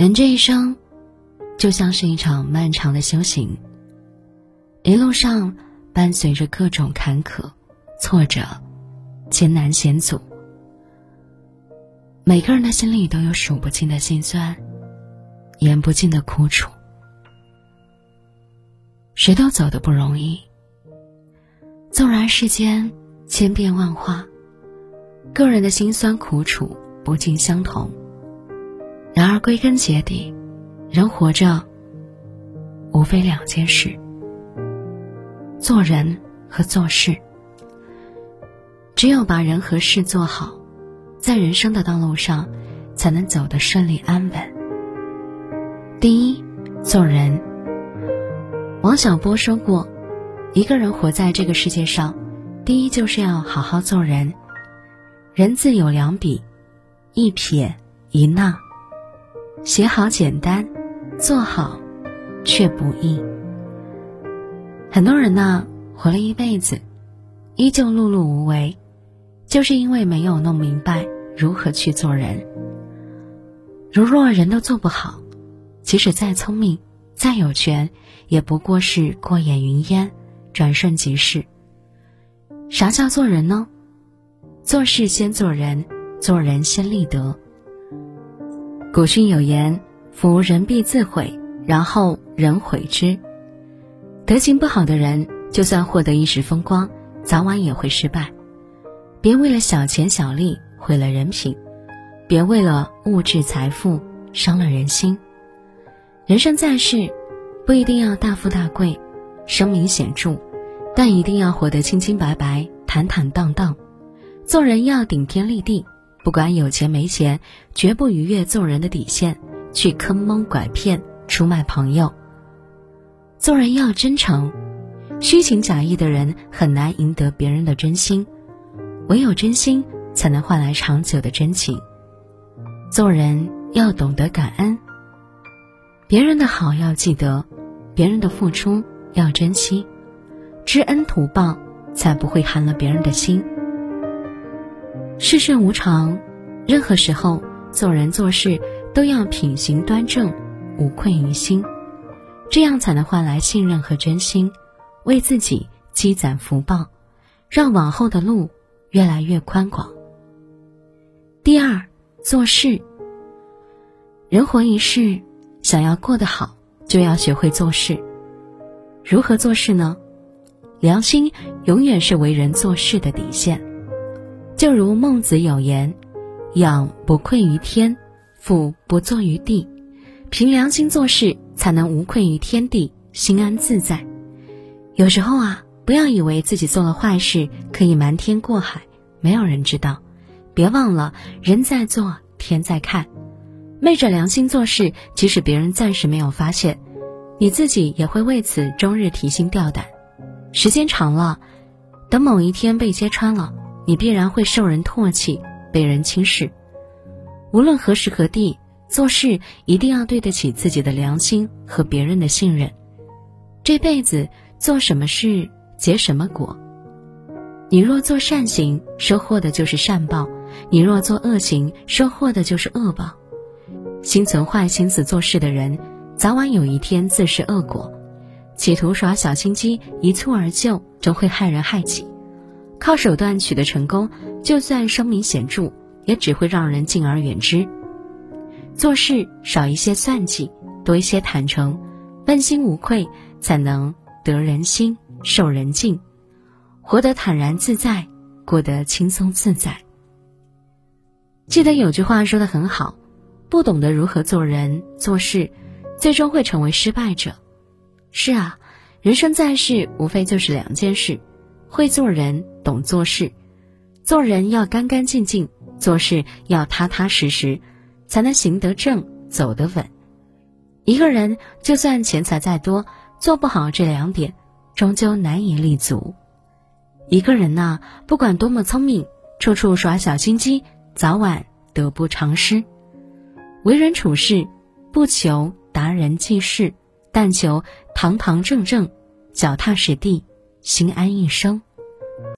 人这一生，就像是一场漫长的修行。一路上伴随着各种坎坷、挫折、艰难险阻，每个人的心里都有数不尽的心酸，言不尽的苦楚。谁都走得不容易。纵然世间千变万化，个人的辛酸苦楚不尽相同。然而归根结底，人活着无非两件事：做人和做事。只有把人和事做好，在人生的道路上才能走得顺利安稳。第一，做人。王小波说过：“一个人活在这个世界上，第一就是要好好做人。人字有两笔，一撇一捺。写好简单，做好却不易。很多人呢，活了一辈子，依旧碌碌无为，就是因为没有弄明白如何去做人。如若人都做不好，即使再聪明。”再有权，也不过是过眼云烟，转瞬即逝。啥叫做人呢？做事先做人，做人先立德。古训有言：“夫人必自毁，然后人毁之。”德行不好的人，就算获得一时风光，早晚也会失败。别为了小钱小利毁了人品，别为了物质财富伤了人心。人生在世，不一定要大富大贵、声名显著，但一定要活得清清白白、坦坦荡荡。做人要顶天立地，不管有钱没钱，绝不逾越做人的底线，去坑蒙拐骗、出卖朋友。做人要真诚，虚情假意的人很难赢得别人的真心，唯有真心才能换来长久的真情。做人要懂得感恩。别人的好要记得，别人的付出要珍惜，知恩图报，才不会寒了别人的心。世事无常，任何时候做人做事都要品行端正，无愧于心，这样才能换来信任和真心，为自己积攒福报，让往后的路越来越宽广。第二，做事。人活一世。想要过得好，就要学会做事。如何做事呢？良心永远是为人做事的底线。就如孟子有言：“养不愧于天，俯不作于地。”凭良心做事，才能无愧于天地，心安自在。有时候啊，不要以为自己做了坏事可以瞒天过海，没有人知道。别忘了，人在做，天在看。昧着良心做事，即使别人暂时没有发现，你自己也会为此终日提心吊胆。时间长了，等某一天被揭穿了，你必然会受人唾弃，被人轻视。无论何时何地做事，一定要对得起自己的良心和别人的信任。这辈子做什么事结什么果。你若做善行，收获的就是善报；你若做恶行，收获的就是恶报。心存坏心思做事的人，早晚有一天自食恶果；企图耍小心机一蹴而就，终会害人害己。靠手段取得成功，就算声名显著，也只会让人敬而远之。做事少一些算计，多一些坦诚，问心无愧，才能得人心、受人敬，活得坦然自在，过得轻松自在。记得有句话说的很好。不懂得如何做人做事，最终会成为失败者。是啊，人生在世，无非就是两件事：会做人，懂做事。做人要干干净净，做事要踏踏实实，才能行得正，走得稳。一个人就算钱财再多，做不好这两点，终究难以立足。一个人呐，不管多么聪明，处处耍小心机，早晚得不偿失。为人处事，不求达人济世，但求堂堂正正、脚踏实地、心安一生。